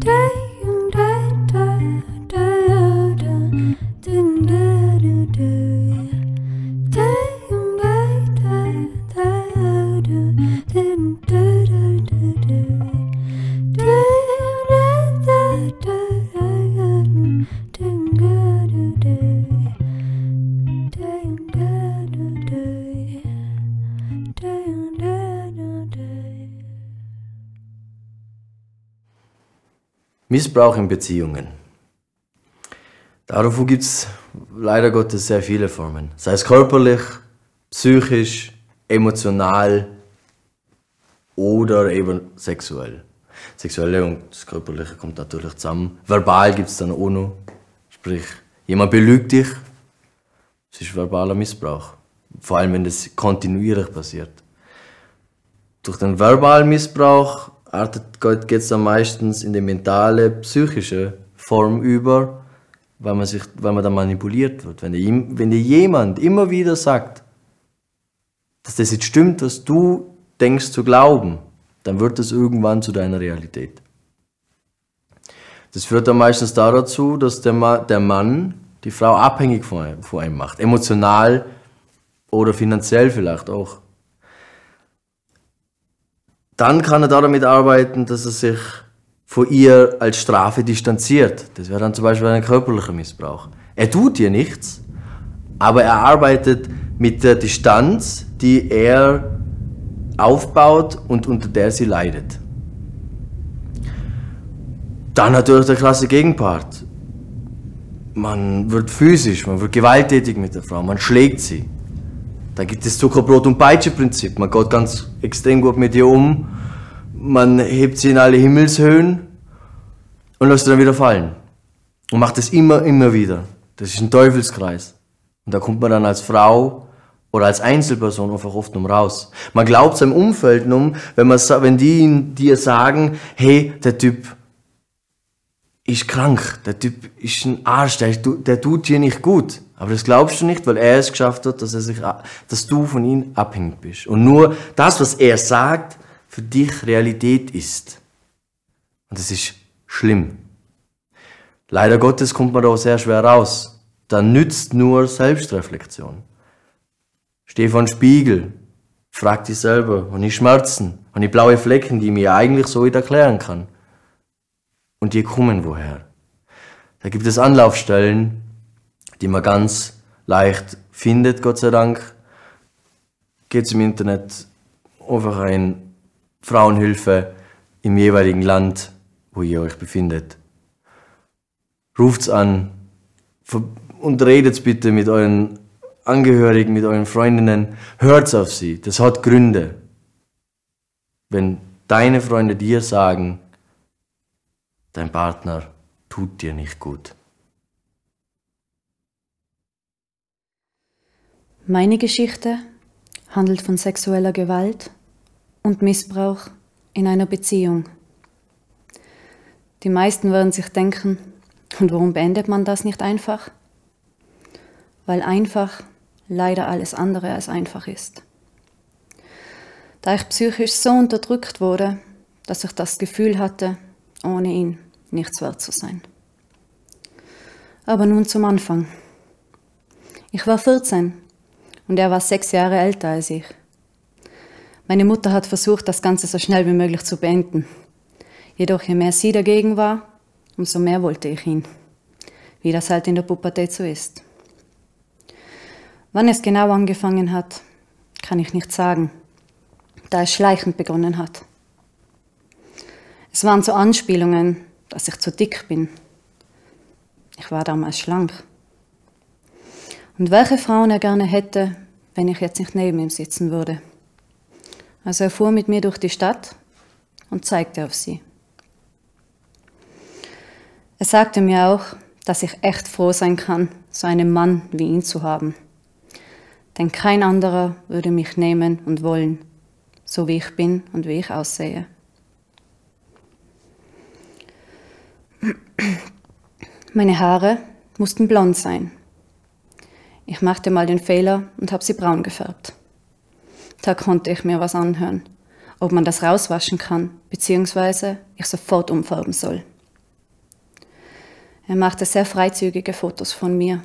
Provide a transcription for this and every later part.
day. Missbrauch in Beziehungen. Davon gibt es leider Gottes sehr viele Formen. Sei es körperlich, psychisch, emotional oder eben sexuell. Sexuelle und das Körperliche kommt natürlich zusammen. Verbal gibt es dann auch noch. Sprich, jemand belügt dich, das ist verbaler Missbrauch. Vor allem, wenn das kontinuierlich passiert. Durch den verbalen Missbrauch geht es dann meistens in die mentale, psychische Form über, weil man, sich, weil man dann manipuliert wird. Wenn dir, wenn dir jemand immer wieder sagt, dass das jetzt stimmt, was du denkst zu glauben, dann wird das irgendwann zu deiner Realität. Das führt dann meistens dazu, dass der, Ma der Mann die Frau abhängig von von einem macht, emotional oder finanziell vielleicht auch dann kann er damit arbeiten, dass er sich von ihr als Strafe distanziert. Das wäre dann zum Beispiel ein körperlicher Missbrauch. Er tut ihr nichts, aber er arbeitet mit der Distanz, die er aufbaut und unter der sie leidet. Dann natürlich der klasse Gegenpart. Man wird physisch, man wird gewalttätig mit der Frau, man schlägt sie. Da gibt es Zuckerbrot- und Peitsche-Prinzip. Man geht ganz extrem gut mit ihr um, man hebt sie in alle Himmelshöhen und lässt sie dann wieder fallen. Und macht das immer, immer wieder. Das ist ein Teufelskreis. Und da kommt man dann als Frau oder als Einzelperson einfach oft um raus. Man glaubt seinem Umfeld um, wenn, man, wenn die dir sagen, hey, der Typ ist krank, der Typ ist ein Arsch, der, der tut dir nicht gut. Aber das glaubst du nicht, weil er es geschafft hat, dass, er sich, dass du von ihm abhängig bist. Und nur das, was er sagt, für dich Realität ist. Und das ist schlimm. Leider Gottes kommt man da sehr schwer raus. Da nützt nur Selbstreflexion. Stefan Spiegel, frag dich selber, habe ich Schmerzen, habe ich blaue Flecken, die ich mir eigentlich so nicht erklären kann? Und die kommen woher? Da gibt es Anlaufstellen, die man ganz leicht findet, Gott sei Dank. Geht im Internet einfach ein Frauenhilfe im jeweiligen Land, wo ihr euch befindet. Ruft's an und redet bitte mit euren Angehörigen, mit euren Freundinnen. Hört auf sie. Das hat Gründe. Wenn deine Freunde dir sagen, dein Partner tut dir nicht gut. Meine Geschichte handelt von sexueller Gewalt und Missbrauch in einer Beziehung. Die meisten werden sich denken, und warum beendet man das nicht einfach? Weil einfach leider alles andere als einfach ist. Da ich psychisch so unterdrückt wurde, dass ich das Gefühl hatte, ohne ihn nichts wert zu sein. Aber nun zum Anfang. Ich war 14 und er war sechs Jahre älter als ich. Meine Mutter hat versucht, das Ganze so schnell wie möglich zu beenden. Jedoch je mehr sie dagegen war, umso mehr wollte ich ihn. Wie das halt in der Pubertät so ist. Wann es genau angefangen hat, kann ich nicht sagen, da es schleichend begonnen hat. Es waren so Anspielungen, dass ich zu dick bin. Ich war damals schlank. Und welche Frauen er gerne hätte, wenn ich jetzt nicht neben ihm sitzen würde. Also er fuhr mit mir durch die Stadt und zeigte auf sie. Er sagte mir auch, dass ich echt froh sein kann, so einen Mann wie ihn zu haben. Denn kein anderer würde mich nehmen und wollen, so wie ich bin und wie ich aussehe. Meine Haare mussten blond sein. Ich machte mal den Fehler und habe sie braun gefärbt. Da konnte ich mir was anhören, ob man das rauswaschen kann, beziehungsweise ich sofort umfärben soll. Er machte sehr freizügige Fotos von mir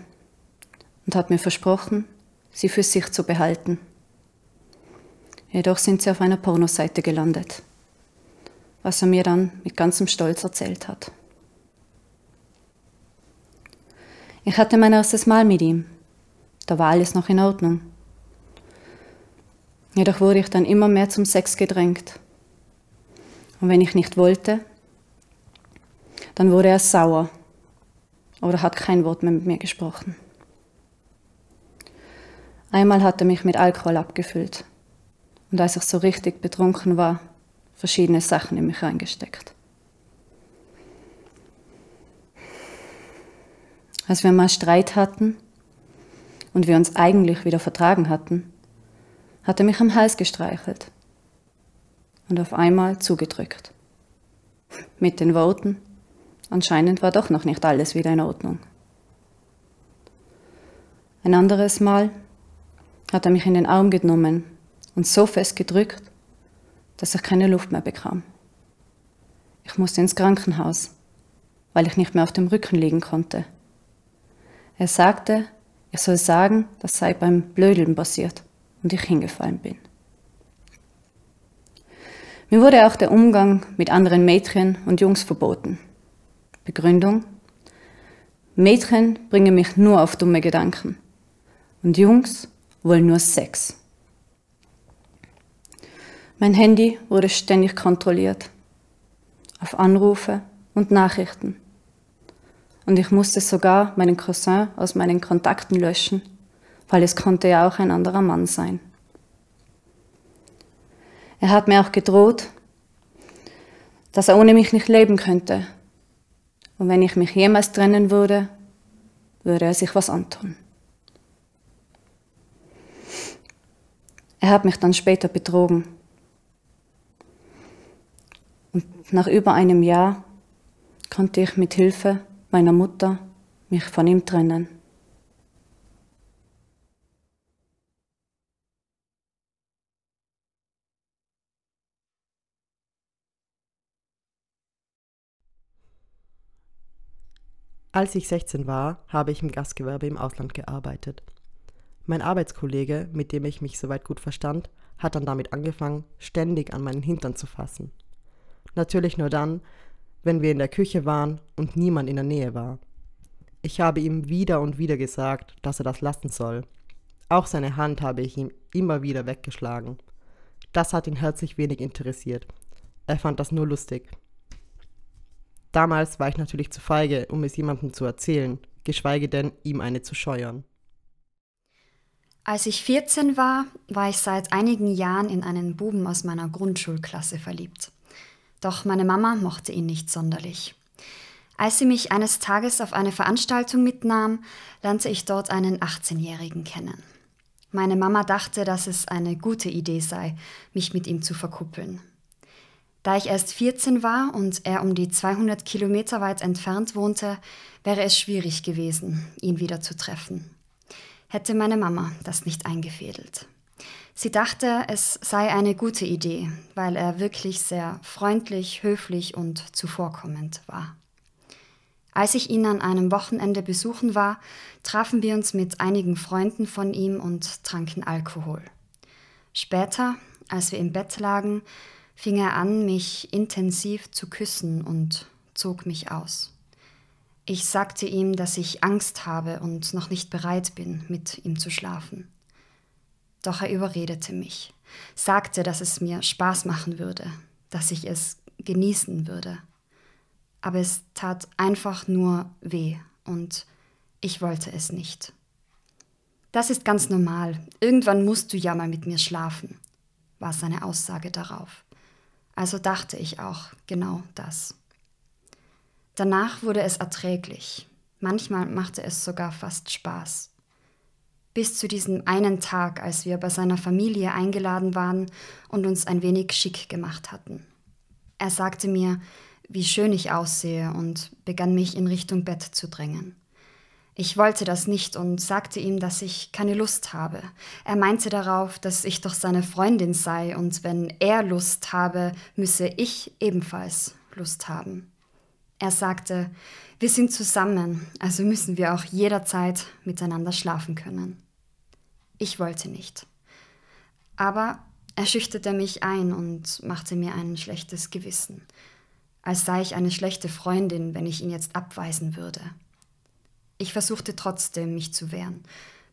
und hat mir versprochen, sie für sich zu behalten. Jedoch sind sie auf einer Pornoseite gelandet, was er mir dann mit ganzem Stolz erzählt hat. Ich hatte mein erstes Mal mit ihm. Da war alles noch in Ordnung. Jedoch wurde ich dann immer mehr zum Sex gedrängt. Und wenn ich nicht wollte, dann wurde er sauer oder hat kein Wort mehr mit mir gesprochen. Einmal hat er mich mit Alkohol abgefüllt und als ich so richtig betrunken war, verschiedene Sachen in mich reingesteckt. Als wir mal Streit hatten und wir uns eigentlich wieder vertragen hatten, hat er mich am Hals gestreichelt und auf einmal zugedrückt. Mit den Worten, anscheinend war doch noch nicht alles wieder in Ordnung. Ein anderes Mal hat er mich in den Arm genommen und so fest gedrückt, dass ich keine Luft mehr bekam. Ich musste ins Krankenhaus, weil ich nicht mehr auf dem Rücken liegen konnte. Er sagte, ich soll sagen, das sei beim Blödeln passiert und ich hingefallen bin. Mir wurde auch der Umgang mit anderen Mädchen und Jungs verboten. Begründung? Mädchen bringen mich nur auf dumme Gedanken und Jungs wollen nur Sex. Mein Handy wurde ständig kontrolliert. Auf Anrufe und Nachrichten. Und ich musste sogar meinen Cousin aus meinen Kontakten löschen, weil es konnte ja auch ein anderer Mann sein. Er hat mir auch gedroht, dass er ohne mich nicht leben könnte. Und wenn ich mich jemals trennen würde, würde er sich was antun. Er hat mich dann später betrogen. Und nach über einem Jahr konnte ich mit Hilfe meiner Mutter mich von ihm trennen. Als ich 16 war, habe ich im Gastgewerbe im Ausland gearbeitet. Mein Arbeitskollege, mit dem ich mich soweit gut verstand, hat dann damit angefangen, ständig an meinen Hintern zu fassen. Natürlich nur dann, wenn wir in der Küche waren und niemand in der Nähe war. Ich habe ihm wieder und wieder gesagt, dass er das lassen soll. Auch seine Hand habe ich ihm immer wieder weggeschlagen. Das hat ihn herzlich wenig interessiert. Er fand das nur lustig. Damals war ich natürlich zu feige, um es jemandem zu erzählen, geschweige denn ihm eine zu scheuern. Als ich 14 war, war ich seit einigen Jahren in einen Buben aus meiner Grundschulklasse verliebt. Doch meine Mama mochte ihn nicht sonderlich. Als sie mich eines Tages auf eine Veranstaltung mitnahm, lernte ich dort einen 18-Jährigen kennen. Meine Mama dachte, dass es eine gute Idee sei, mich mit ihm zu verkuppeln. Da ich erst 14 war und er um die 200 Kilometer weit entfernt wohnte, wäre es schwierig gewesen, ihn wieder zu treffen hätte meine Mama das nicht eingefädelt. Sie dachte, es sei eine gute Idee, weil er wirklich sehr freundlich, höflich und zuvorkommend war. Als ich ihn an einem Wochenende besuchen war, trafen wir uns mit einigen Freunden von ihm und tranken Alkohol. Später, als wir im Bett lagen, fing er an, mich intensiv zu küssen und zog mich aus. Ich sagte ihm, dass ich Angst habe und noch nicht bereit bin, mit ihm zu schlafen. Doch er überredete mich, sagte, dass es mir Spaß machen würde, dass ich es genießen würde. Aber es tat einfach nur weh und ich wollte es nicht. Das ist ganz normal. Irgendwann musst du ja mal mit mir schlafen, war seine Aussage darauf. Also dachte ich auch genau das. Danach wurde es erträglich. Manchmal machte es sogar fast Spaß. Bis zu diesem einen Tag, als wir bei seiner Familie eingeladen waren und uns ein wenig schick gemacht hatten. Er sagte mir, wie schön ich aussehe und begann mich in Richtung Bett zu drängen. Ich wollte das nicht und sagte ihm, dass ich keine Lust habe. Er meinte darauf, dass ich doch seine Freundin sei und wenn er Lust habe, müsse ich ebenfalls Lust haben. Er sagte, wir sind zusammen, also müssen wir auch jederzeit miteinander schlafen können. Ich wollte nicht. Aber er schüchterte mich ein und machte mir ein schlechtes Gewissen, als sei ich eine schlechte Freundin, wenn ich ihn jetzt abweisen würde. Ich versuchte trotzdem, mich zu wehren,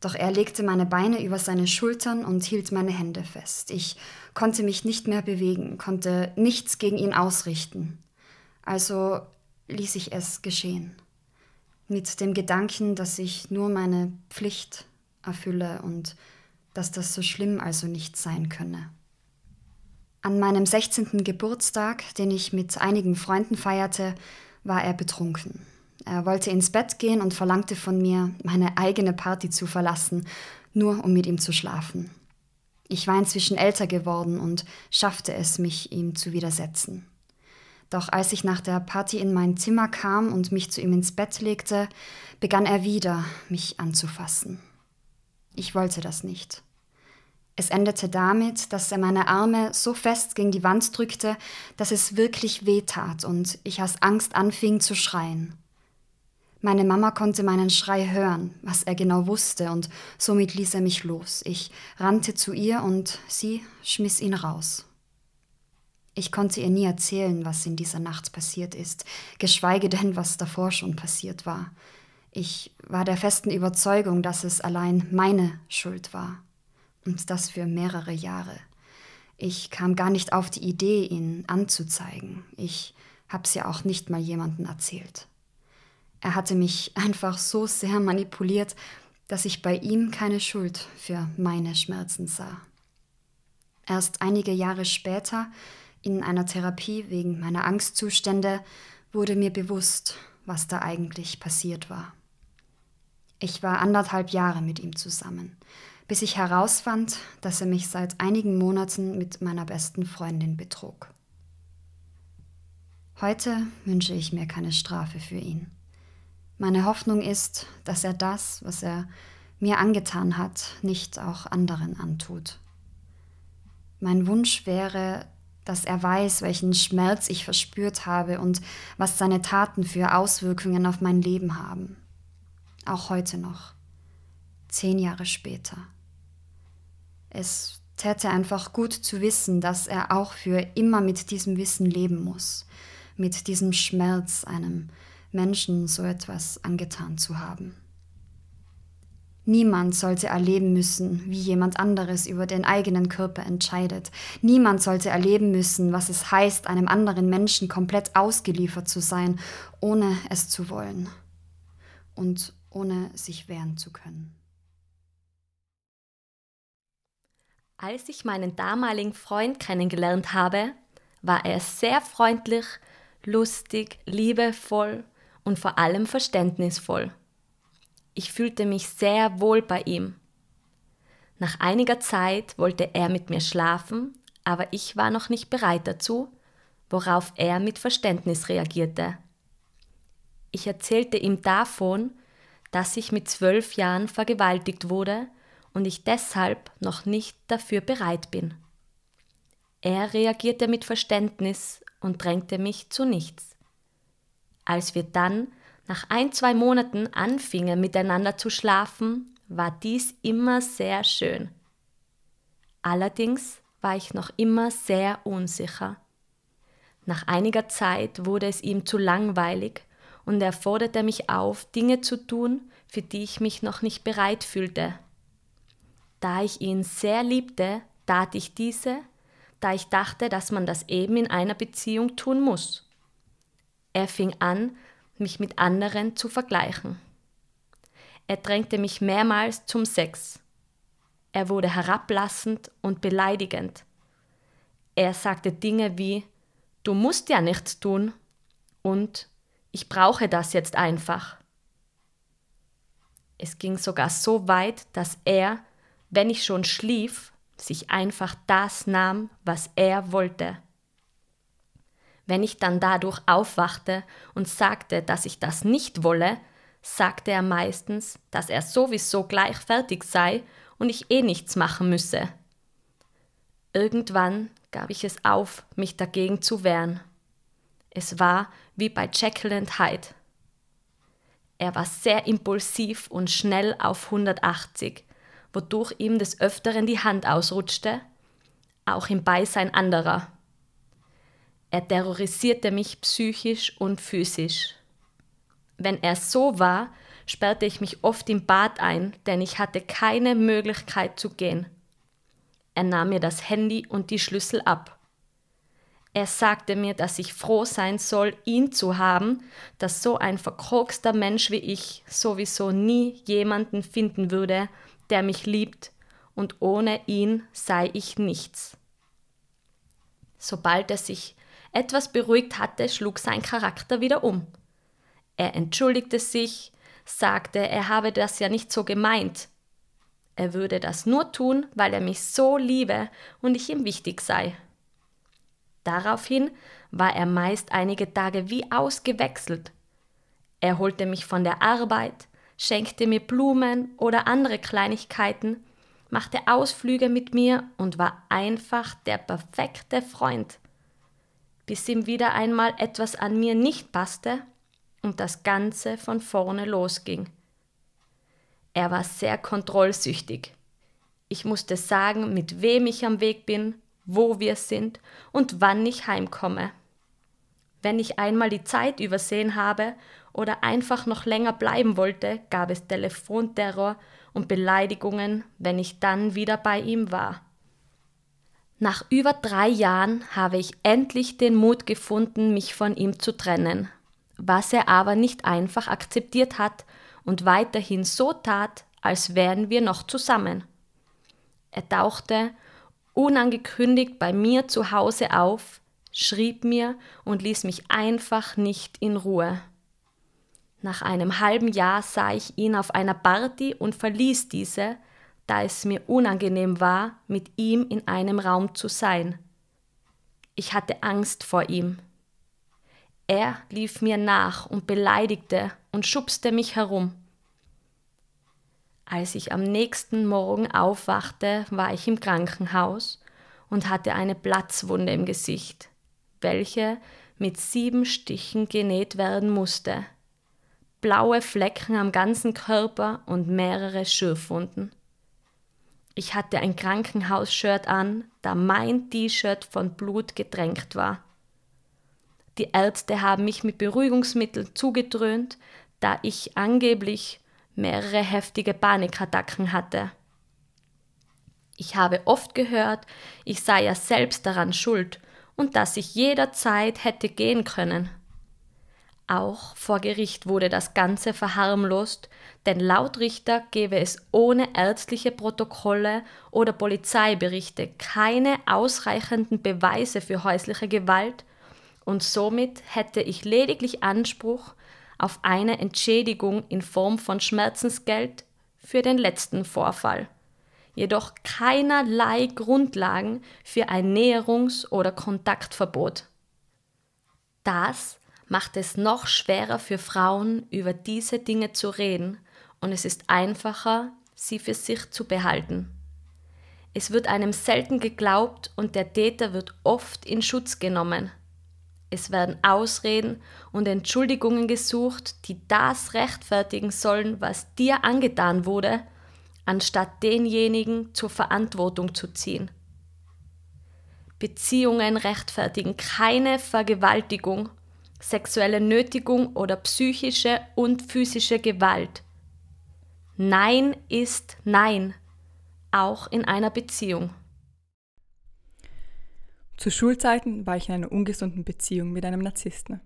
doch er legte meine Beine über seine Schultern und hielt meine Hände fest. Ich konnte mich nicht mehr bewegen, konnte nichts gegen ihn ausrichten. Also ließ ich es geschehen. Mit dem Gedanken, dass ich nur meine Pflicht erfülle und dass das so schlimm also nicht sein könne. An meinem 16. Geburtstag, den ich mit einigen Freunden feierte, war er betrunken. Er wollte ins Bett gehen und verlangte von mir, meine eigene Party zu verlassen, nur um mit ihm zu schlafen. Ich war inzwischen älter geworden und schaffte es, mich ihm zu widersetzen. Doch als ich nach der Party in mein Zimmer kam und mich zu ihm ins Bett legte, begann er wieder, mich anzufassen. Ich wollte das nicht. Es endete damit, dass er meine Arme so fest gegen die Wand drückte, dass es wirklich weh tat und ich aus Angst anfing zu schreien. Meine Mama konnte meinen Schrei hören, was er genau wusste, und somit ließ er mich los. Ich rannte zu ihr und sie schmiss ihn raus. Ich konnte ihr nie erzählen, was in dieser Nacht passiert ist, geschweige denn, was davor schon passiert war. Ich war der festen Überzeugung, dass es allein meine Schuld war. Und das für mehrere Jahre. Ich kam gar nicht auf die Idee, ihn anzuzeigen. Ich hab's ja auch nicht mal jemandem erzählt. Er hatte mich einfach so sehr manipuliert, dass ich bei ihm keine Schuld für meine Schmerzen sah. Erst einige Jahre später in einer Therapie wegen meiner Angstzustände wurde mir bewusst, was da eigentlich passiert war. Ich war anderthalb Jahre mit ihm zusammen, bis ich herausfand, dass er mich seit einigen Monaten mit meiner besten Freundin betrug. Heute wünsche ich mir keine Strafe für ihn. Meine Hoffnung ist, dass er das, was er mir angetan hat, nicht auch anderen antut. Mein Wunsch wäre, dass er weiß, welchen Schmerz ich verspürt habe und was seine Taten für Auswirkungen auf mein Leben haben. Auch heute noch, zehn Jahre später. Es täte einfach gut zu wissen, dass er auch für immer mit diesem Wissen leben muss, mit diesem Schmerz, einem Menschen so etwas angetan zu haben. Niemand sollte erleben müssen, wie jemand anderes über den eigenen Körper entscheidet. Niemand sollte erleben müssen, was es heißt, einem anderen Menschen komplett ausgeliefert zu sein, ohne es zu wollen und ohne sich wehren zu können. Als ich meinen damaligen Freund kennengelernt habe, war er sehr freundlich, lustig, liebevoll und vor allem verständnisvoll. Ich fühlte mich sehr wohl bei ihm. Nach einiger Zeit wollte er mit mir schlafen, aber ich war noch nicht bereit dazu, worauf er mit Verständnis reagierte. Ich erzählte ihm davon, dass ich mit zwölf Jahren vergewaltigt wurde und ich deshalb noch nicht dafür bereit bin. Er reagierte mit Verständnis und drängte mich zu nichts. Als wir dann nach ein, zwei Monaten anfingen miteinander zu schlafen, war dies immer sehr schön. Allerdings war ich noch immer sehr unsicher. Nach einiger Zeit wurde es ihm zu langweilig und er forderte mich auf, Dinge zu tun, für die ich mich noch nicht bereit fühlte. Da ich ihn sehr liebte, tat ich diese, da ich dachte, dass man das eben in einer Beziehung tun muss. Er fing an, mich mit anderen zu vergleichen. Er drängte mich mehrmals zum Sex. Er wurde herablassend und beleidigend. Er sagte Dinge wie Du musst ja nichts tun und ich brauche das jetzt einfach. Es ging sogar so weit, dass er, wenn ich schon schlief, sich einfach das nahm, was er wollte. Wenn ich dann dadurch aufwachte und sagte, dass ich das nicht wolle, sagte er meistens, dass er sowieso gleich fertig sei und ich eh nichts machen müsse. Irgendwann gab ich es auf, mich dagegen zu wehren. Es war wie bei Jekyll and Hyde. Er war sehr impulsiv und schnell auf 180, wodurch ihm des Öfteren die Hand ausrutschte, auch im Beisein anderer. Er terrorisierte mich psychisch und physisch. Wenn er so war, sperrte ich mich oft im Bad ein, denn ich hatte keine Möglichkeit zu gehen. Er nahm mir das Handy und die Schlüssel ab. Er sagte mir, dass ich froh sein soll, ihn zu haben, dass so ein verkrogster Mensch wie ich sowieso nie jemanden finden würde, der mich liebt, und ohne ihn sei ich nichts. Sobald er sich etwas beruhigt hatte, schlug sein Charakter wieder um. Er entschuldigte sich, sagte, er habe das ja nicht so gemeint. Er würde das nur tun, weil er mich so liebe und ich ihm wichtig sei. Daraufhin war er meist einige Tage wie ausgewechselt. Er holte mich von der Arbeit, schenkte mir Blumen oder andere Kleinigkeiten, machte Ausflüge mit mir und war einfach der perfekte Freund bis ihm wieder einmal etwas an mir nicht passte und das Ganze von vorne losging. Er war sehr kontrollsüchtig. Ich musste sagen, mit wem ich am Weg bin, wo wir sind und wann ich heimkomme. Wenn ich einmal die Zeit übersehen habe oder einfach noch länger bleiben wollte, gab es Telefonterror und Beleidigungen, wenn ich dann wieder bei ihm war. Nach über drei Jahren habe ich endlich den Mut gefunden, mich von ihm zu trennen, was er aber nicht einfach akzeptiert hat und weiterhin so tat, als wären wir noch zusammen. Er tauchte unangekündigt bei mir zu Hause auf, schrieb mir und ließ mich einfach nicht in Ruhe. Nach einem halben Jahr sah ich ihn auf einer Party und verließ diese, da es mir unangenehm war, mit ihm in einem Raum zu sein. Ich hatte Angst vor ihm. Er lief mir nach und beleidigte und schubste mich herum. Als ich am nächsten Morgen aufwachte, war ich im Krankenhaus und hatte eine Platzwunde im Gesicht, welche mit sieben Stichen genäht werden musste, blaue Flecken am ganzen Körper und mehrere Schürfwunden. Ich hatte ein Krankenhausshirt an, da mein T-Shirt von Blut getränkt war. Die Ärzte haben mich mit Beruhigungsmitteln zugedröhnt, da ich angeblich mehrere heftige Panikattacken hatte. Ich habe oft gehört, ich sei ja selbst daran schuld und dass ich jederzeit hätte gehen können. Auch vor Gericht wurde das Ganze verharmlost, denn laut Richter gäbe es ohne ärztliche Protokolle oder Polizeiberichte keine ausreichenden Beweise für häusliche Gewalt und somit hätte ich lediglich Anspruch auf eine Entschädigung in Form von Schmerzensgeld für den letzten Vorfall, jedoch keinerlei Grundlagen für ein Näherungs- oder Kontaktverbot. Das macht es noch schwerer für Frauen, über diese Dinge zu reden und es ist einfacher, sie für sich zu behalten. Es wird einem selten geglaubt und der Täter wird oft in Schutz genommen. Es werden Ausreden und Entschuldigungen gesucht, die das rechtfertigen sollen, was dir angetan wurde, anstatt denjenigen zur Verantwortung zu ziehen. Beziehungen rechtfertigen keine Vergewaltigung sexuelle Nötigung oder psychische und physische Gewalt. Nein ist Nein, auch in einer Beziehung. Zu Schulzeiten war ich in einer ungesunden Beziehung mit einem Narzissten.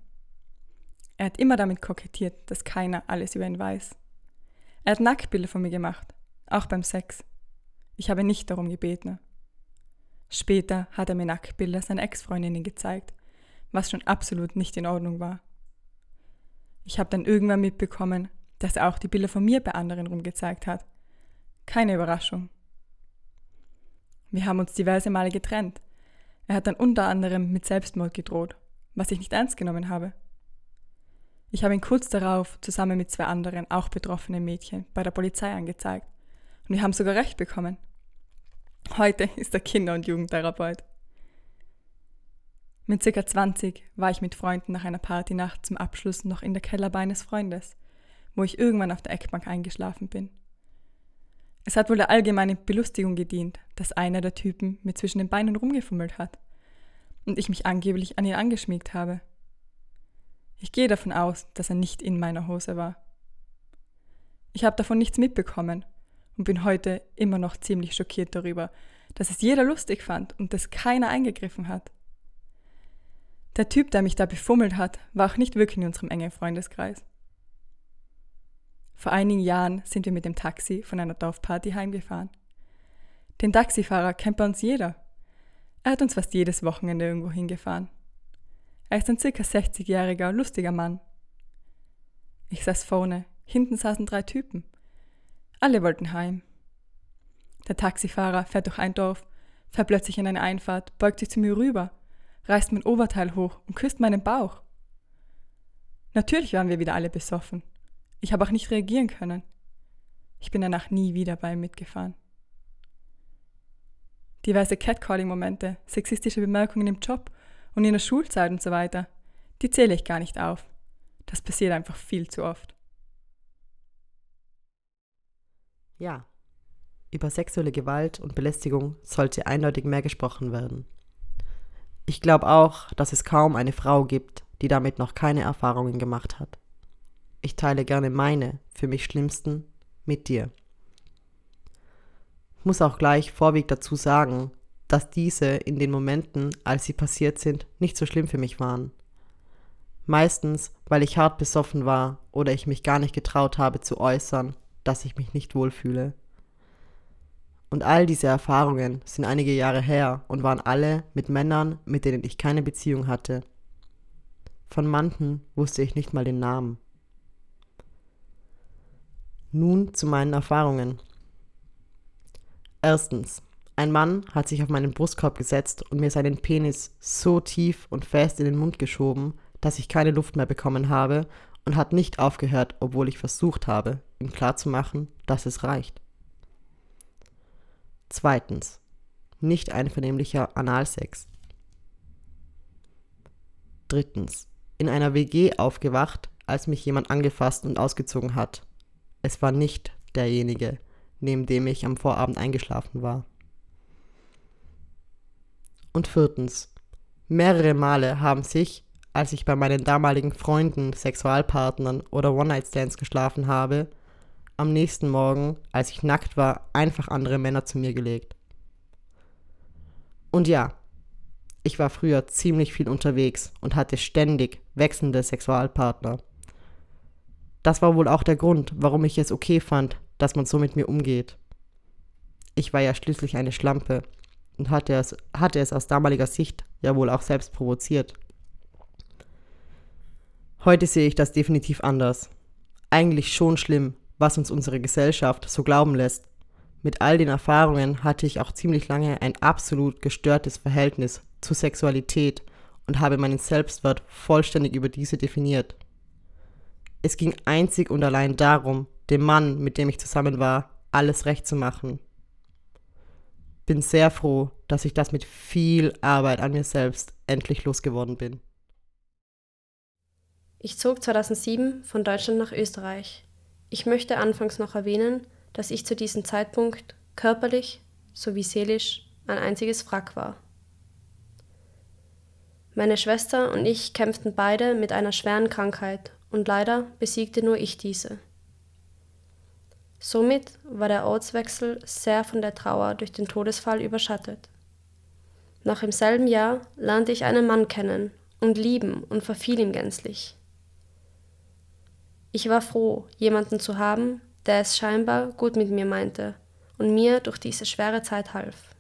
Er hat immer damit kokettiert, dass keiner alles über ihn weiß. Er hat Nacktbilder von mir gemacht, auch beim Sex. Ich habe nicht darum gebeten. Später hat er mir Nacktbilder seiner Ex-Freundinnen gezeigt was schon absolut nicht in Ordnung war. Ich habe dann irgendwann mitbekommen, dass er auch die Bilder von mir bei anderen rumgezeigt hat. Keine Überraschung. Wir haben uns diverse Male getrennt. Er hat dann unter anderem mit Selbstmord gedroht, was ich nicht ernst genommen habe. Ich habe ihn kurz darauf zusammen mit zwei anderen, auch betroffenen Mädchen, bei der Polizei angezeigt. Und wir haben sogar Recht bekommen. Heute ist er Kinder- und Jugendtherapeut. Mit circa 20 war ich mit Freunden nach einer Partynacht zum Abschluss noch in der Kellerbar eines Freundes, wo ich irgendwann auf der Eckbank eingeschlafen bin. Es hat wohl der allgemeinen Belustigung gedient, dass einer der Typen mir zwischen den Beinen rumgefummelt hat und ich mich angeblich an ihn angeschmiegt habe. Ich gehe davon aus, dass er nicht in meiner Hose war. Ich habe davon nichts mitbekommen und bin heute immer noch ziemlich schockiert darüber, dass es jeder lustig fand und dass keiner eingegriffen hat. Der Typ, der mich da befummelt hat, war auch nicht wirklich in unserem engen Freundeskreis. Vor einigen Jahren sind wir mit dem Taxi von einer Dorfparty heimgefahren. Den Taxifahrer kennt bei uns jeder. Er hat uns fast jedes Wochenende irgendwo hingefahren. Er ist ein circa 60-jähriger, lustiger Mann. Ich saß vorne, hinten saßen drei Typen. Alle wollten heim. Der Taxifahrer fährt durch ein Dorf, fährt plötzlich in eine Einfahrt, beugt sich zu mir rüber, reißt mein Oberteil hoch und küsst meinen Bauch. Natürlich waren wir wieder alle besoffen. Ich habe auch nicht reagieren können. Ich bin danach nie wieder bei ihm mitgefahren. Diverse Catcalling-Momente, sexistische Bemerkungen im Job und in der Schulzeit und so weiter, die zähle ich gar nicht auf. Das passiert einfach viel zu oft. Ja, über sexuelle Gewalt und Belästigung sollte eindeutig mehr gesprochen werden. Ich glaube auch, dass es kaum eine Frau gibt, die damit noch keine Erfahrungen gemacht hat. Ich teile gerne meine, für mich schlimmsten, mit dir. Ich muss auch gleich vorweg dazu sagen, dass diese in den Momenten, als sie passiert sind, nicht so schlimm für mich waren. Meistens, weil ich hart besoffen war oder ich mich gar nicht getraut habe zu äußern, dass ich mich nicht wohlfühle. Und all diese Erfahrungen sind einige Jahre her und waren alle mit Männern, mit denen ich keine Beziehung hatte. Von manchen wusste ich nicht mal den Namen. Nun zu meinen Erfahrungen. Erstens. Ein Mann hat sich auf meinen Brustkorb gesetzt und mir seinen Penis so tief und fest in den Mund geschoben, dass ich keine Luft mehr bekommen habe und hat nicht aufgehört, obwohl ich versucht habe, ihm klarzumachen, dass es reicht. Zweitens. Nicht einvernehmlicher Analsex. Drittens. In einer WG aufgewacht, als mich jemand angefasst und ausgezogen hat. Es war nicht derjenige, neben dem ich am Vorabend eingeschlafen war. Und viertens. Mehrere Male haben sich, als ich bei meinen damaligen Freunden, Sexualpartnern oder One-Night-Stands geschlafen habe, am nächsten Morgen, als ich nackt war, einfach andere Männer zu mir gelegt. Und ja, ich war früher ziemlich viel unterwegs und hatte ständig wechselnde Sexualpartner. Das war wohl auch der Grund, warum ich es okay fand, dass man so mit mir umgeht. Ich war ja schließlich eine Schlampe und hatte es, hatte es aus damaliger Sicht ja wohl auch selbst provoziert. Heute sehe ich das definitiv anders. Eigentlich schon schlimm, was uns unsere Gesellschaft so glauben lässt. Mit all den Erfahrungen hatte ich auch ziemlich lange ein absolut gestörtes Verhältnis zu Sexualität und habe meinen Selbstwert vollständig über diese definiert. Es ging einzig und allein darum, dem Mann, mit dem ich zusammen war, alles recht zu machen bin sehr froh, dass ich das mit viel Arbeit an mir selbst endlich losgeworden bin. Ich zog 2007 von Deutschland nach Österreich. Ich möchte anfangs noch erwähnen, dass ich zu diesem Zeitpunkt körperlich sowie seelisch ein einziges Wrack war. Meine Schwester und ich kämpften beide mit einer schweren Krankheit und leider besiegte nur ich diese. Somit war der Ortswechsel sehr von der Trauer durch den Todesfall überschattet. Noch im selben Jahr lernte ich einen Mann kennen und lieben und verfiel ihm gänzlich. Ich war froh, jemanden zu haben, der es scheinbar gut mit mir meinte und mir durch diese schwere Zeit half.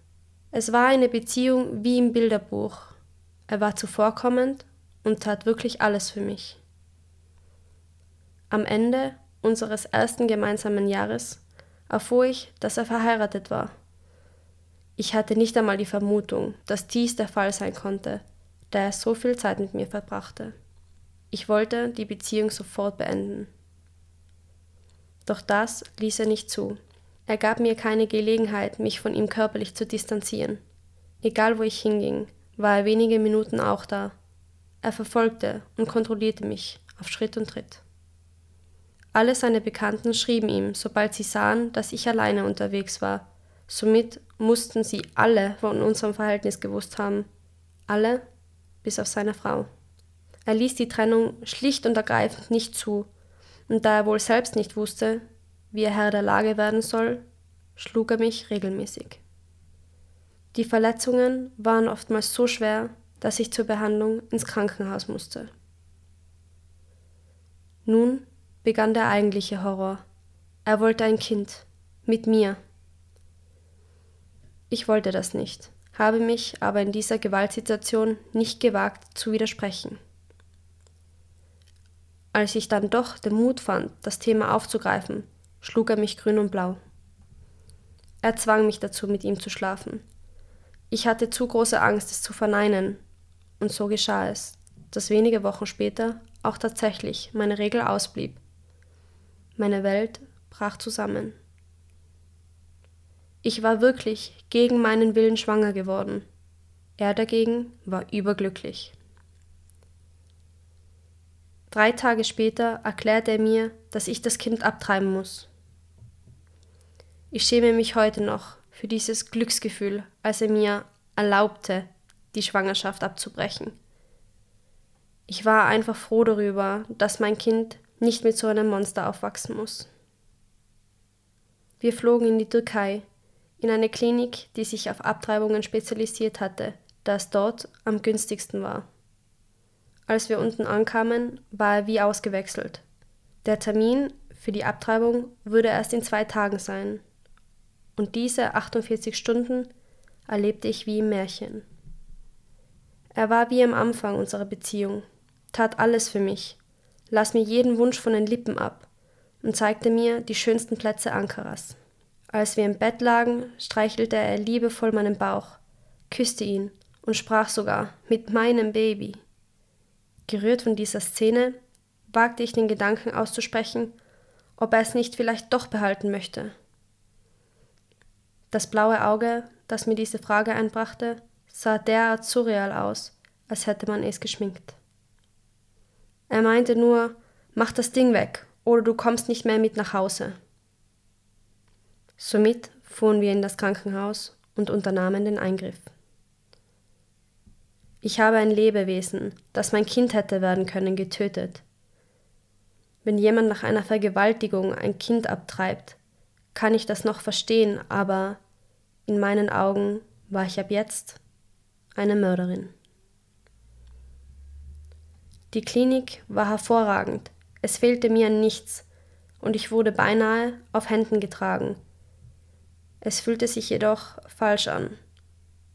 Es war eine Beziehung wie im Bilderbuch. Er war zuvorkommend und tat wirklich alles für mich. Am Ende unseres ersten gemeinsamen Jahres erfuhr ich, dass er verheiratet war. Ich hatte nicht einmal die Vermutung, dass dies der Fall sein konnte, da er so viel Zeit mit mir verbrachte. Ich wollte die Beziehung sofort beenden. Doch das ließ er nicht zu. Er gab mir keine Gelegenheit, mich von ihm körperlich zu distanzieren. Egal wo ich hinging, war er wenige Minuten auch da. Er verfolgte und kontrollierte mich auf Schritt und Tritt. Alle seine Bekannten schrieben ihm, sobald sie sahen, dass ich alleine unterwegs war. Somit mussten sie alle von unserem Verhältnis gewusst haben. Alle, bis auf seine Frau. Er ließ die Trennung schlicht und ergreifend nicht zu, und da er wohl selbst nicht wusste, wie er Herr der Lage werden soll, schlug er mich regelmäßig. Die Verletzungen waren oftmals so schwer, dass ich zur Behandlung ins Krankenhaus musste. Nun begann der eigentliche Horror. Er wollte ein Kind. Mit mir. Ich wollte das nicht, habe mich aber in dieser Gewaltsituation nicht gewagt zu widersprechen. Als ich dann doch den Mut fand, das Thema aufzugreifen, schlug er mich grün und blau. Er zwang mich dazu, mit ihm zu schlafen. Ich hatte zu große Angst, es zu verneinen, und so geschah es, dass wenige Wochen später auch tatsächlich meine Regel ausblieb. Meine Welt brach zusammen. Ich war wirklich gegen meinen Willen schwanger geworden. Er dagegen war überglücklich. Drei Tage später erklärte er mir, dass ich das Kind abtreiben muss. Ich schäme mich heute noch für dieses Glücksgefühl, als er mir erlaubte, die Schwangerschaft abzubrechen. Ich war einfach froh darüber, dass mein Kind nicht mit so einem Monster aufwachsen muss. Wir flogen in die Türkei, in eine Klinik, die sich auf Abtreibungen spezialisiert hatte, da es dort am günstigsten war. Als wir unten ankamen, war er wie ausgewechselt. Der Termin für die Abtreibung würde erst in zwei Tagen sein. Und diese 48 Stunden erlebte ich wie im Märchen. Er war wie am Anfang unserer Beziehung, tat alles für mich, las mir jeden Wunsch von den Lippen ab und zeigte mir die schönsten Plätze Ankaras. Als wir im Bett lagen, streichelte er liebevoll meinen Bauch, küsste ihn und sprach sogar mit meinem Baby. Gerührt von dieser Szene, wagte ich den Gedanken auszusprechen, ob er es nicht vielleicht doch behalten möchte. Das blaue Auge, das mir diese Frage einbrachte, sah derart surreal aus, als hätte man es geschminkt. Er meinte nur, mach das Ding weg, oder du kommst nicht mehr mit nach Hause. Somit fuhren wir in das Krankenhaus und unternahmen den Eingriff. Ich habe ein Lebewesen, das mein Kind hätte werden können, getötet. Wenn jemand nach einer Vergewaltigung ein Kind abtreibt, kann ich das noch verstehen, aber in meinen Augen war ich ab jetzt eine Mörderin. Die Klinik war hervorragend, es fehlte mir an nichts, und ich wurde beinahe auf Händen getragen. Es fühlte sich jedoch falsch an.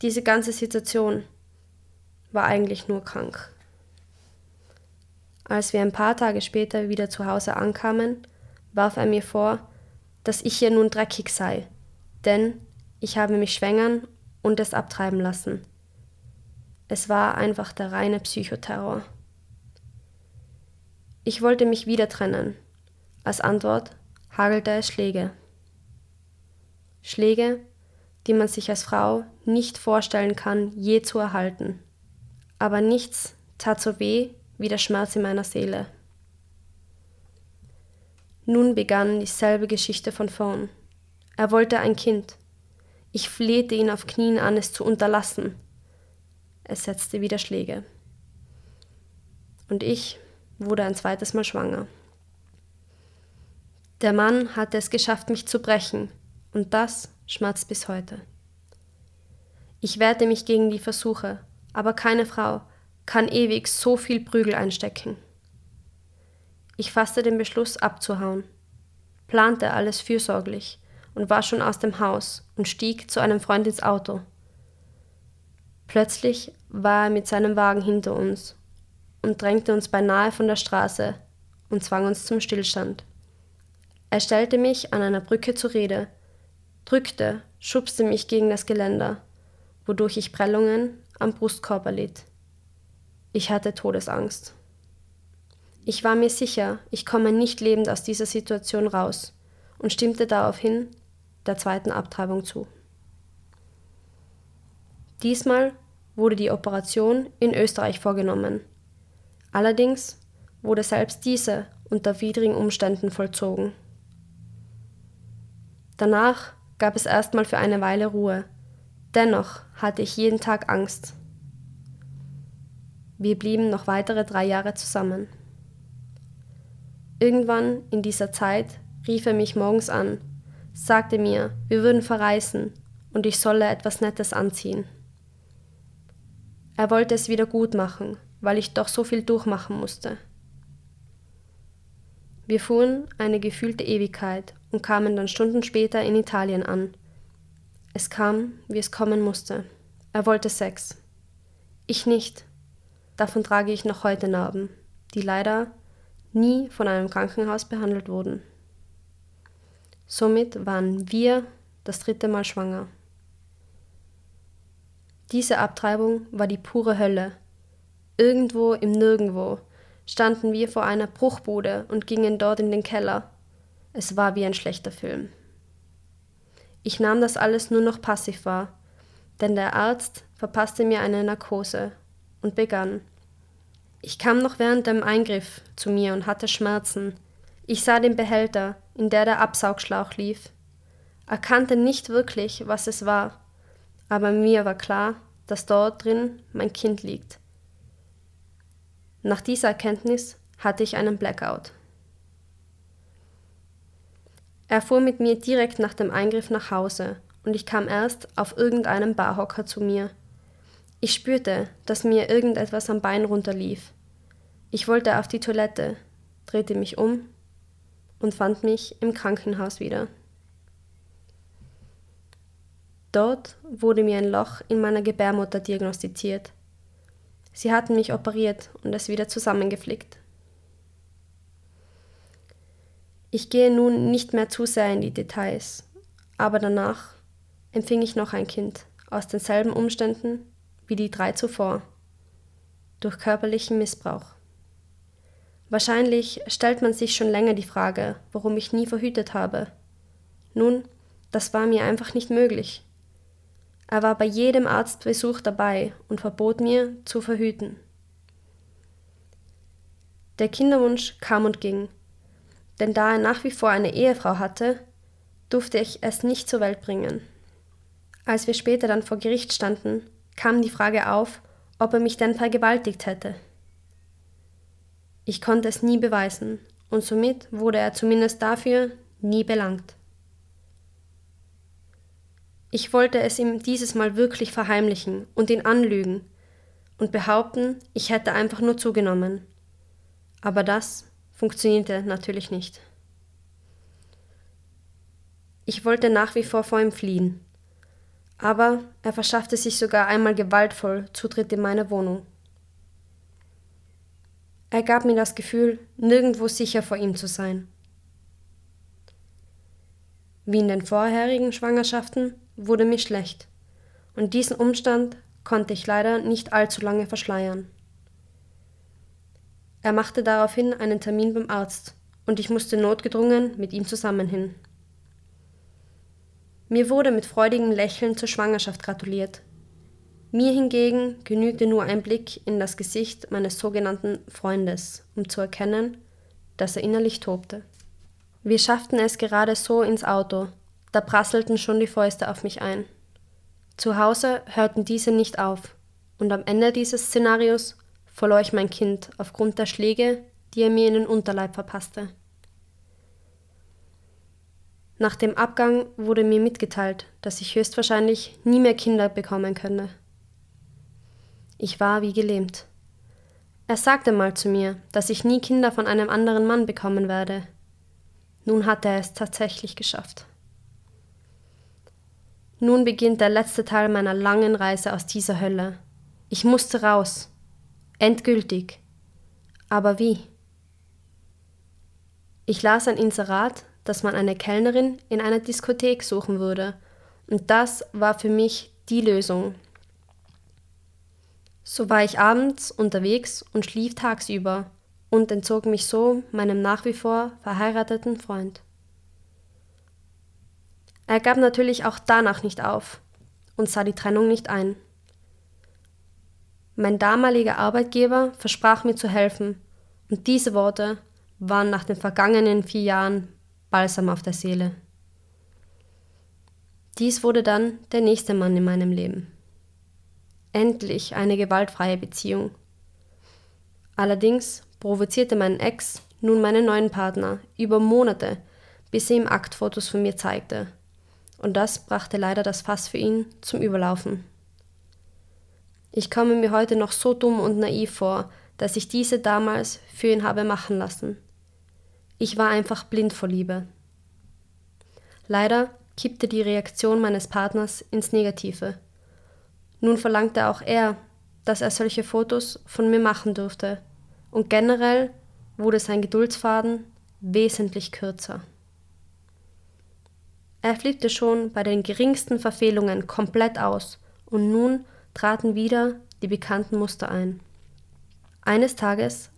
Diese ganze Situation war eigentlich nur krank. Als wir ein paar Tage später wieder zu Hause ankamen, warf er mir vor, dass ich hier nun dreckig sei, denn ich habe mich schwängern und es abtreiben lassen. Es war einfach der reine Psychoterror. Ich wollte mich wieder trennen. Als Antwort hagelte es Schläge. Schläge, die man sich als Frau nicht vorstellen kann, je zu erhalten aber nichts tat so weh wie der Schmerz in meiner Seele. Nun begann dieselbe Geschichte von vorn. Er wollte ein Kind. Ich flehte ihn auf Knien an, es zu unterlassen. Es setzte wieder Schläge. Und ich wurde ein zweites Mal schwanger. Der Mann hatte es geschafft, mich zu brechen, und das schmerzt bis heute. Ich wehrte mich gegen die Versuche, aber keine Frau kann ewig so viel Prügel einstecken. Ich fasste den Beschluss abzuhauen, plante alles fürsorglich und war schon aus dem Haus und stieg zu einem Freund ins Auto. Plötzlich war er mit seinem Wagen hinter uns und drängte uns beinahe von der Straße und zwang uns zum Stillstand. Er stellte mich an einer Brücke zur Rede, drückte, schubste mich gegen das Geländer, wodurch ich Prellungen am Brustkorb erlitt. Ich hatte Todesangst. Ich war mir sicher, ich komme nicht lebend aus dieser Situation raus und stimmte daraufhin der zweiten Abtreibung zu. Diesmal wurde die Operation in Österreich vorgenommen. Allerdings wurde selbst diese unter widrigen Umständen vollzogen. Danach gab es erstmal für eine Weile Ruhe. Dennoch hatte ich jeden Tag Angst. Wir blieben noch weitere drei Jahre zusammen. Irgendwann in dieser Zeit rief er mich morgens an, sagte mir, wir würden verreisen und ich solle etwas Nettes anziehen. Er wollte es wieder gut machen, weil ich doch so viel durchmachen musste. Wir fuhren eine gefühlte Ewigkeit und kamen dann Stunden später in Italien an. Es kam, wie es kommen musste. Er wollte Sex. Ich nicht. Davon trage ich noch heute Narben, die leider nie von einem Krankenhaus behandelt wurden. Somit waren wir das dritte Mal schwanger. Diese Abtreibung war die pure Hölle. Irgendwo im Nirgendwo standen wir vor einer Bruchbude und gingen dort in den Keller. Es war wie ein schlechter Film. Ich nahm das alles nur noch passiv wahr, denn der Arzt verpasste mir eine Narkose und begann. Ich kam noch während dem Eingriff zu mir und hatte Schmerzen. Ich sah den Behälter, in der der Absaugschlauch lief. Erkannte nicht wirklich, was es war, aber mir war klar, dass dort drin mein Kind liegt. Nach dieser Erkenntnis hatte ich einen Blackout. Er fuhr mit mir direkt nach dem Eingriff nach Hause und ich kam erst auf irgendeinem Barhocker zu mir. Ich spürte, dass mir irgendetwas am Bein runterlief. Ich wollte auf die Toilette, drehte mich um und fand mich im Krankenhaus wieder. Dort wurde mir ein Loch in meiner Gebärmutter diagnostiziert. Sie hatten mich operiert und es wieder zusammengeflickt. Ich gehe nun nicht mehr zu sehr in die Details, aber danach empfing ich noch ein Kind aus denselben Umständen wie die drei zuvor, durch körperlichen Missbrauch. Wahrscheinlich stellt man sich schon länger die Frage, warum ich nie verhütet habe. Nun, das war mir einfach nicht möglich. Er war bei jedem Arztbesuch dabei und verbot mir zu verhüten. Der Kinderwunsch kam und ging, denn da er nach wie vor eine Ehefrau hatte, durfte ich es nicht zur Welt bringen. Als wir später dann vor Gericht standen, kam die Frage auf, ob er mich denn vergewaltigt hätte. Ich konnte es nie beweisen, und somit wurde er zumindest dafür nie belangt. Ich wollte es ihm dieses Mal wirklich verheimlichen und ihn anlügen und behaupten, ich hätte einfach nur zugenommen. Aber das funktionierte natürlich nicht. Ich wollte nach wie vor vor ihm fliehen. Aber er verschaffte sich sogar einmal gewaltvoll Zutritt in meine Wohnung. Er gab mir das Gefühl, nirgendwo sicher vor ihm zu sein. Wie in den vorherigen Schwangerschaften wurde mir schlecht, und diesen Umstand konnte ich leider nicht allzu lange verschleiern. Er machte daraufhin einen Termin beim Arzt, und ich musste notgedrungen mit ihm zusammen hin. Mir wurde mit freudigem Lächeln zur Schwangerschaft gratuliert. Mir hingegen genügte nur ein Blick in das Gesicht meines sogenannten Freundes, um zu erkennen, dass er innerlich tobte. Wir schafften es gerade so ins Auto, da prasselten schon die Fäuste auf mich ein. Zu Hause hörten diese nicht auf, und am Ende dieses Szenarios verlor ich mein Kind aufgrund der Schläge, die er mir in den Unterleib verpasste. Nach dem Abgang wurde mir mitgeteilt, dass ich höchstwahrscheinlich nie mehr Kinder bekommen könne. Ich war wie gelähmt. Er sagte mal zu mir, dass ich nie Kinder von einem anderen Mann bekommen werde. Nun hat er es tatsächlich geschafft. Nun beginnt der letzte Teil meiner langen Reise aus dieser Hölle. Ich musste raus. Endgültig. Aber wie? Ich las ein Inserat, dass man eine Kellnerin in einer Diskothek suchen würde, und das war für mich die Lösung. So war ich abends unterwegs und schlief tagsüber und entzog mich so meinem nach wie vor verheirateten Freund. Er gab natürlich auch danach nicht auf und sah die Trennung nicht ein. Mein damaliger Arbeitgeber versprach mir zu helfen, und diese Worte waren nach den vergangenen vier Jahren Balsam auf der Seele. Dies wurde dann der nächste Mann in meinem Leben. Endlich eine gewaltfreie Beziehung. Allerdings provozierte mein Ex nun meinen neuen Partner über Monate, bis er ihm Aktfotos von mir zeigte. Und das brachte leider das Fass für ihn zum Überlaufen. Ich komme mir heute noch so dumm und naiv vor, dass ich diese damals für ihn habe machen lassen. Ich war einfach blind vor Liebe. Leider kippte die Reaktion meines Partners ins Negative. Nun verlangte auch er, dass er solche Fotos von mir machen dürfte, und generell wurde sein Geduldsfaden wesentlich kürzer. Er flippte schon bei den geringsten Verfehlungen komplett aus, und nun traten wieder die bekannten Muster ein. Eines Tages,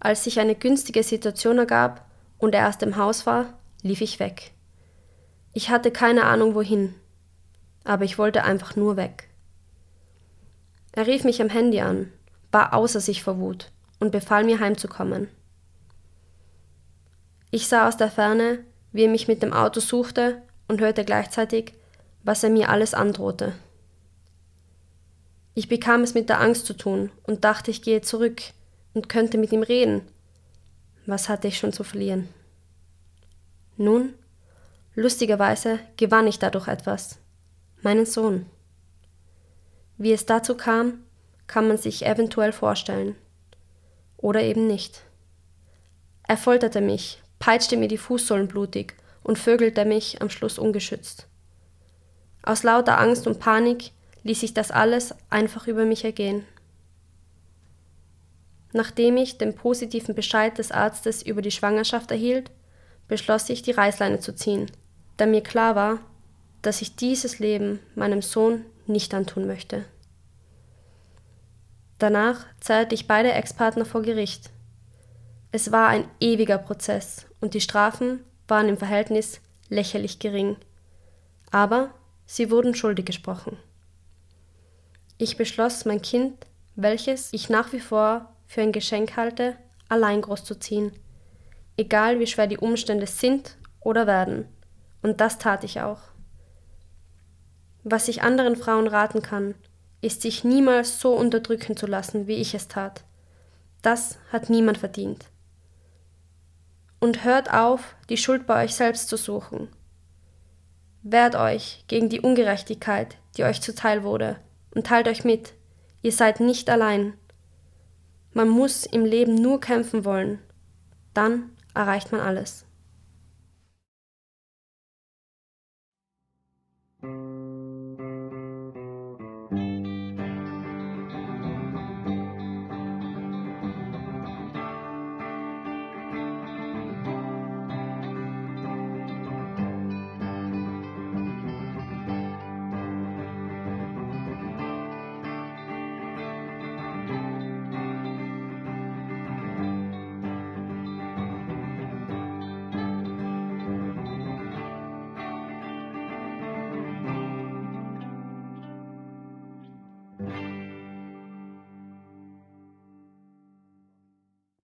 als sich eine günstige Situation ergab und er erst im Haus war, lief ich weg. Ich hatte keine Ahnung wohin, aber ich wollte einfach nur weg. Er rief mich am Handy an, war außer sich vor Wut und befahl mir heimzukommen. Ich sah aus der Ferne, wie er mich mit dem Auto suchte und hörte gleichzeitig, was er mir alles androhte. Ich bekam es mit der Angst zu tun und dachte, ich gehe zurück und könnte mit ihm reden. Was hatte ich schon zu verlieren? Nun, lustigerweise gewann ich dadurch etwas. Meinen Sohn. Wie es dazu kam, kann man sich eventuell vorstellen. Oder eben nicht. Er folterte mich, peitschte mir die Fußsohlen blutig und vögelte mich am Schluss ungeschützt. Aus lauter Angst und Panik ließ ich das alles einfach über mich ergehen. Nachdem ich den positiven Bescheid des Arztes über die Schwangerschaft erhielt, beschloss ich, die Reißleine zu ziehen, da mir klar war, dass ich dieses Leben meinem Sohn nicht antun möchte. Danach zerrte ich beide Ex-Partner vor Gericht. Es war ein ewiger Prozess und die Strafen waren im Verhältnis lächerlich gering. Aber sie wurden schuldig gesprochen. Ich beschloss, mein Kind, welches ich nach wie vor für ein Geschenk halte, allein großzuziehen, egal wie schwer die Umstände sind oder werden. Und das tat ich auch. Was ich anderen Frauen raten kann, ist sich niemals so unterdrücken zu lassen, wie ich es tat. Das hat niemand verdient. Und hört auf, die Schuld bei euch selbst zu suchen. Wehrt euch gegen die Ungerechtigkeit, die euch zuteil wurde, und teilt euch mit, ihr seid nicht allein. Man muss im Leben nur kämpfen wollen, dann erreicht man alles.